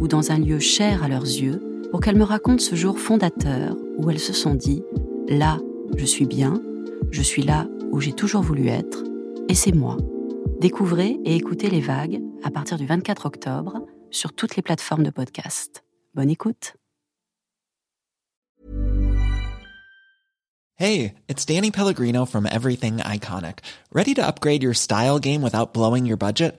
ou dans un lieu cher à leurs yeux pour qu'elles me racontent ce jour fondateur où elles se sont dit ⁇ Là, je suis bien, je suis là où j'ai toujours voulu être, et c'est moi. Découvrez et écoutez les vagues à partir du 24 octobre sur toutes les plateformes de podcast. Bonne écoute. Hey, it's Danny Pellegrino from Everything Iconic. Ready to upgrade your style game without blowing your budget?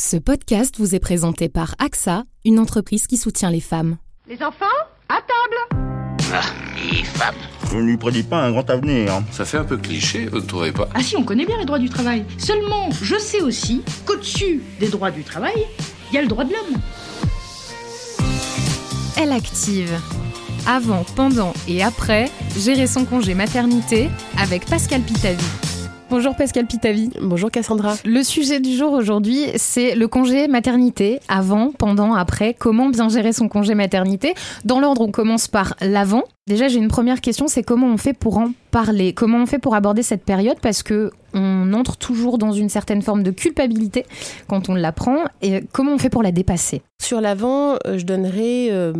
Ce podcast vous est présenté par AXA, une entreprise qui soutient les femmes. Les enfants, à table Ah, les femmes. Je ne lui prédis pas un grand avenir. Ça fait un peu cliché, vous ne trouvez pas? Ah si, on connaît bien les droits du travail. Seulement, je sais aussi qu'au-dessus des droits du travail, il y a le droit de l'homme. Elle active. Avant, pendant et après, gérer son congé maternité avec Pascal Pitavi. Bonjour Pascal Pitavi. Bonjour Cassandra. Le sujet du jour aujourd'hui, c'est le congé maternité. Avant, pendant, après. Comment bien gérer son congé maternité? Dans l'ordre, on commence par l'avant. Déjà, j'ai une première question, c'est comment on fait pour en parler? Comment on fait pour aborder cette période? Parce que on entre toujours dans une certaine forme de culpabilité quand on l'apprend. Et comment on fait pour la dépasser? Sur l'avant, euh, je donnerai euh,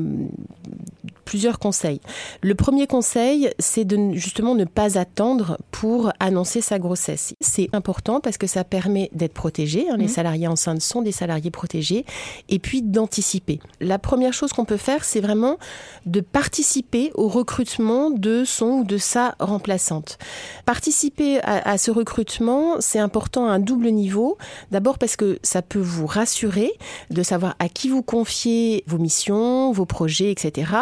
plusieurs conseils. Le premier conseil, c'est de justement ne pas attendre pour annoncer sa grossesse. C'est important parce que ça permet d'être protégé. Hein, Les Mhm. salariés enceintes sont des salariés protégés. Et puis d'anticiper. La première chose qu'on peut faire, c'est vraiment de participer au recrutement de son ou de sa remplaçante. Participer à, à ce recrutement, c'est important à un double niveau. D'abord parce que ça peut vous rassurer de savoir à qui vous confiez vos missions, vos projets, etc.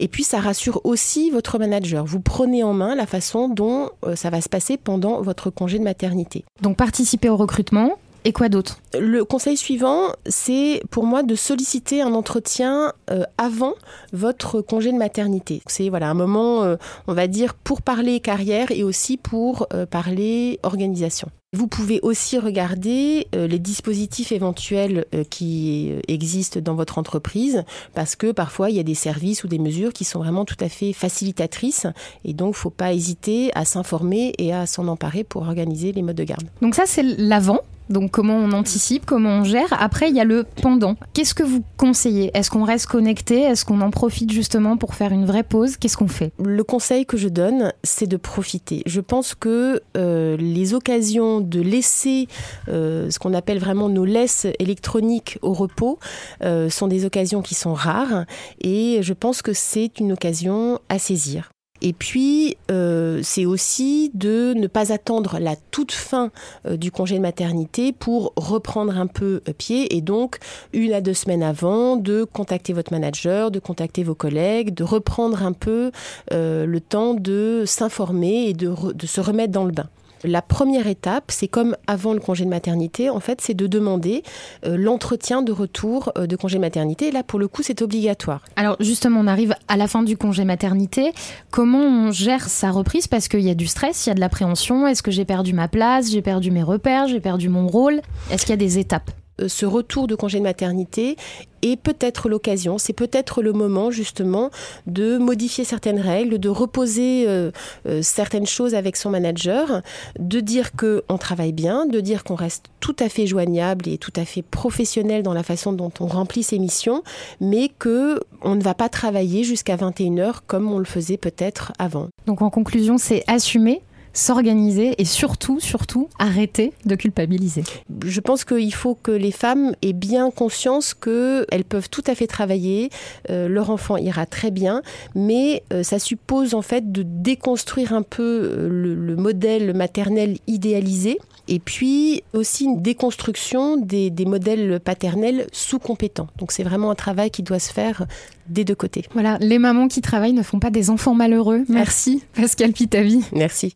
Et puis ça rassure aussi votre manager. Vous prenez en main la façon dont euh, ça va se passer pendant votre congé de maternité. Donc participer au recrutement. Et quoi d'autre Le conseil suivant, c'est pour moi de solliciter un entretien euh, avant votre congé de maternité. C'est voilà un moment, euh, on va dire, pour parler carrière et aussi pour euh, parler organisation. Vous pouvez aussi regarder les dispositifs éventuels qui existent dans votre entreprise parce que parfois il y a des services ou des mesures qui sont vraiment tout à fait facilitatrices et donc faut pas hésiter à s'informer et à s'en emparer pour organiser les modes de garde. Donc ça, c'est l'avant. Donc comment on anticipe, comment on gère. Après, il y a le pendant. Qu'est-ce que vous conseillez? Est-ce qu'on reste connecté? Est-ce qu'on en profite justement pour faire une vraie pause? Qu'est-ce qu'on fait? Le conseil que je donne, c'est de profiter. Je pense que euh, les occasions de laisser euh, ce qu'on appelle vraiment nos laisses électroniques au repos euh, sont des occasions qui sont rares et je pense que c'est une occasion à saisir. Et puis, euh, c'est aussi de ne pas attendre la toute fin euh, du congé de maternité pour reprendre un peu euh, pied et donc une à deux semaines avant de contacter votre manager, de contacter vos collègues, de reprendre un peu le temps de s'informer et de se remettre dans le bain. La première étape, c'est comme avant le congé de maternité, en fait, c'est de demander euh, l'entretien de retour euh, de congé maternité. Et là, pour le coup, c'est obligatoire. Alors justement, on arrive à la fin du congé maternité. Comment on gère sa reprise? Parce qu'il y a du stress, il y a de l'appréhension. Est-ce que j'ai perdu ma place? J'ai perdu mes repères? J'ai perdu mon rôle? Est-ce qu'il y a des étapes? Ce retour de congé de maternité est peut-être l'occasion, c'est peut-être le moment justement de modifier certaines règles, de reposer euh, euh, certaines choses avec son manager, de dire qu'on travaille bien, de dire qu'on reste tout à fait joignable et tout à fait professionnel dans la façon dont on remplit ses missions, mais que on ne va pas travailler jusqu'à 21h comme on le faisait peut-être avant. Donc en conclusion, c'est assumer s'organiser et surtout, surtout, arrêter de culpabiliser. Je pense qu'il faut que les femmes aient bien conscience qu'elles peuvent tout à fait travailler, euh, leur enfant ira très bien, mais euh, ça suppose en fait de déconstruire un peu euh, le, le modèle maternel idéalisé et puis aussi une déconstruction des, des modèles paternels sous-compétents. Donc c'est vraiment un travail qui doit se faire des deux côtés. Voilà, les mamans qui travaillent ne font pas des enfants malheureux. Merci Pascal Pitavi. Merci.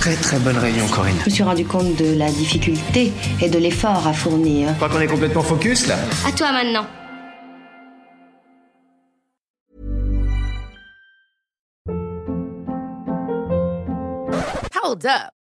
Très très bonne réunion Corinne. Je me suis rendu compte de la difficulté et de l'effort à fournir. Je crois qu'on est complètement focus là. À toi maintenant. Hold up.